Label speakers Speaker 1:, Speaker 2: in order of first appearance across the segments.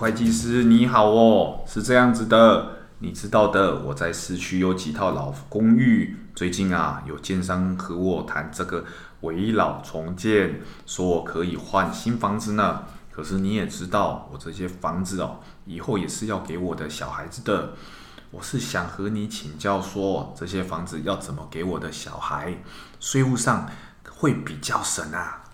Speaker 1: 会计师你好哦，是这样子的，你知道的，我在市区有几套老公寓，最近啊有建商和我谈这个危老重建，说我可以换新房子呢。可是你也知道，我这些房子哦，以后也是要给我的小孩子的。我是想和你请教说，这些房子要怎么给我的小孩，税务上会比较省啊？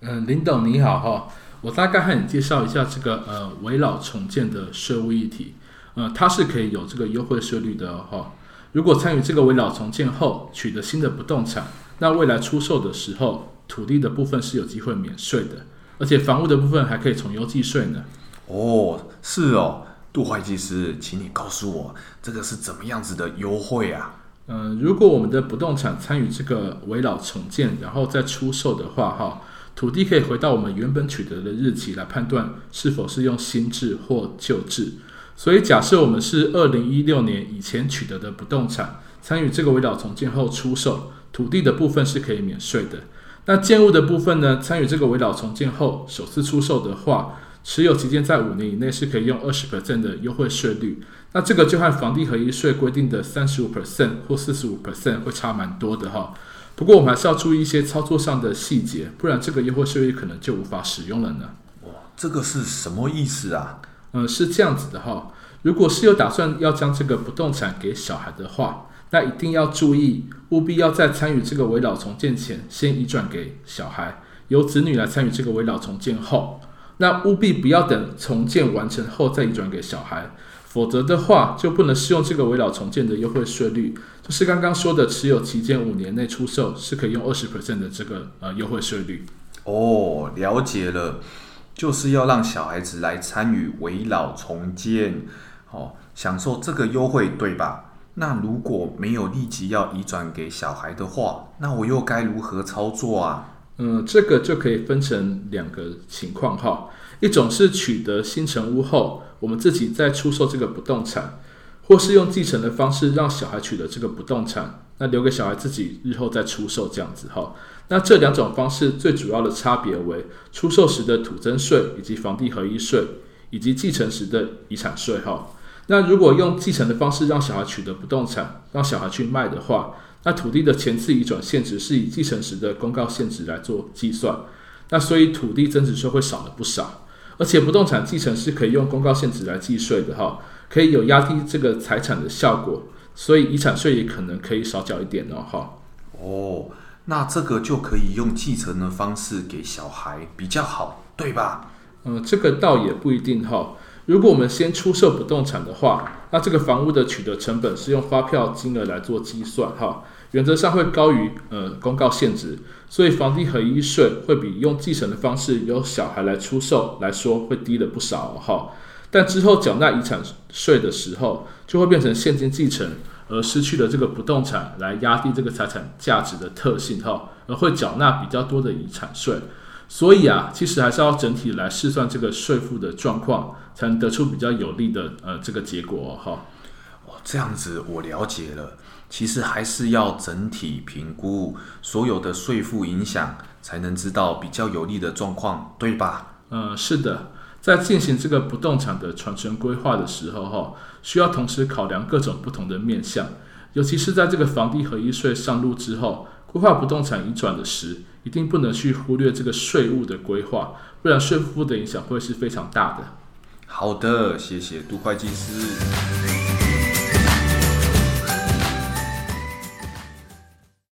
Speaker 2: 嗯，林董你好哈，我大概和你介绍一下这个呃围绕重建的税务议题。呃，它是可以有这个优惠税率的哈。如果参与这个围绕重建后取得新的不动产，那未来出售的时候，土地的部分是有机会免税的，而且房屋的部分还可以从优计税呢。
Speaker 1: 哦，是哦。杜会计师，请你告诉我，这个是怎么样子的优惠啊？
Speaker 2: 嗯、呃，如果我们的不动产参与这个围绕重建，然后再出售的话，哈，土地可以回到我们原本取得的日期来判断是否是用新制或旧制。所以，假设我们是二零一六年以前取得的不动产，参与这个围老重建后出售，土地的部分是可以免税的。那建物的部分呢？参与这个围老重建后首次出售的话，持有期间在五年以内是可以用二十 percent 的优惠税率，那这个就和房地合一税规定的三十五 percent 或四十五 percent 会差蛮多的哈。不过我们还是要注意一些操作上的细节，不然这个优惠税率可能就无法使用了呢。
Speaker 1: 哇，这个是什么意思啊？
Speaker 2: 嗯，是这样子的哈。如果是有打算要将这个不动产给小孩的话，那一定要注意，务必要在参与这个围老重建前先移转给小孩，由子女来参与这个围老重建后。那务必不要等重建完成后再移转给小孩，否则的话就不能适用这个围老重建的优惠税率。就是刚刚说的，持有期间五年内出售是可以用二十 percent 的这个呃优惠税率。
Speaker 1: 哦，了解了，就是要让小孩子来参与围老重建，哦，享受这个优惠，对吧？那如果没有立即要移转给小孩的话，那我又该如何操作啊？
Speaker 2: 嗯，这个就可以分成两个情况哈。一种是取得新成屋后，我们自己再出售这个不动产，或是用继承的方式让小孩取得这个不动产，那留给小孩自己日后再出售这样子哈。那这两种方式最主要的差别为出售时的土增税以及房地合一税，以及继承时的遗产税哈。那如果用继承的方式让小孩取得不动产，让小孩去卖的话，那土地的前次移转现值是以继承时的公告现值来做计算，那所以土地增值税会少了不少，而且不动产继承是可以用公告现值来计税的哈，可以有压低这个财产的效果，所以遗产税也可能可以少缴一点哦哈。
Speaker 1: 哦，那这个就可以用继承的方式给小孩比较好，对吧？
Speaker 2: 嗯，这个倒也不一定哈。如果我们先出售不动产的话，那这个房屋的取得成本是用发票金额来做计算哈。原则上会高于呃公告现值，所以房地合一税会比用继承的方式由小孩来出售来说会低了不少哈。但之后缴纳遗产税的时候，就会变成现金继承，而失去了这个不动产来压低这个财产价值的特性哈，而会缴纳比较多的遗产税。所以啊，其实还是要整体来试算这个税负的状况，才能得出比较有利的呃这个结果哈。
Speaker 1: 哦，这样子我了解了。其实还是要整体评估所有的税负影响，才能知道比较有利的状况，对吧？
Speaker 2: 嗯，是的，在进行这个不动产的传承规划的时候，哈，需要同时考量各种不同的面向，尤其是在这个房地合一税上路之后，规划不动产移转的时，一定不能去忽略这个税务的规划，不然税负的影响会是非常大的。
Speaker 1: 好的，谢谢杜会计师。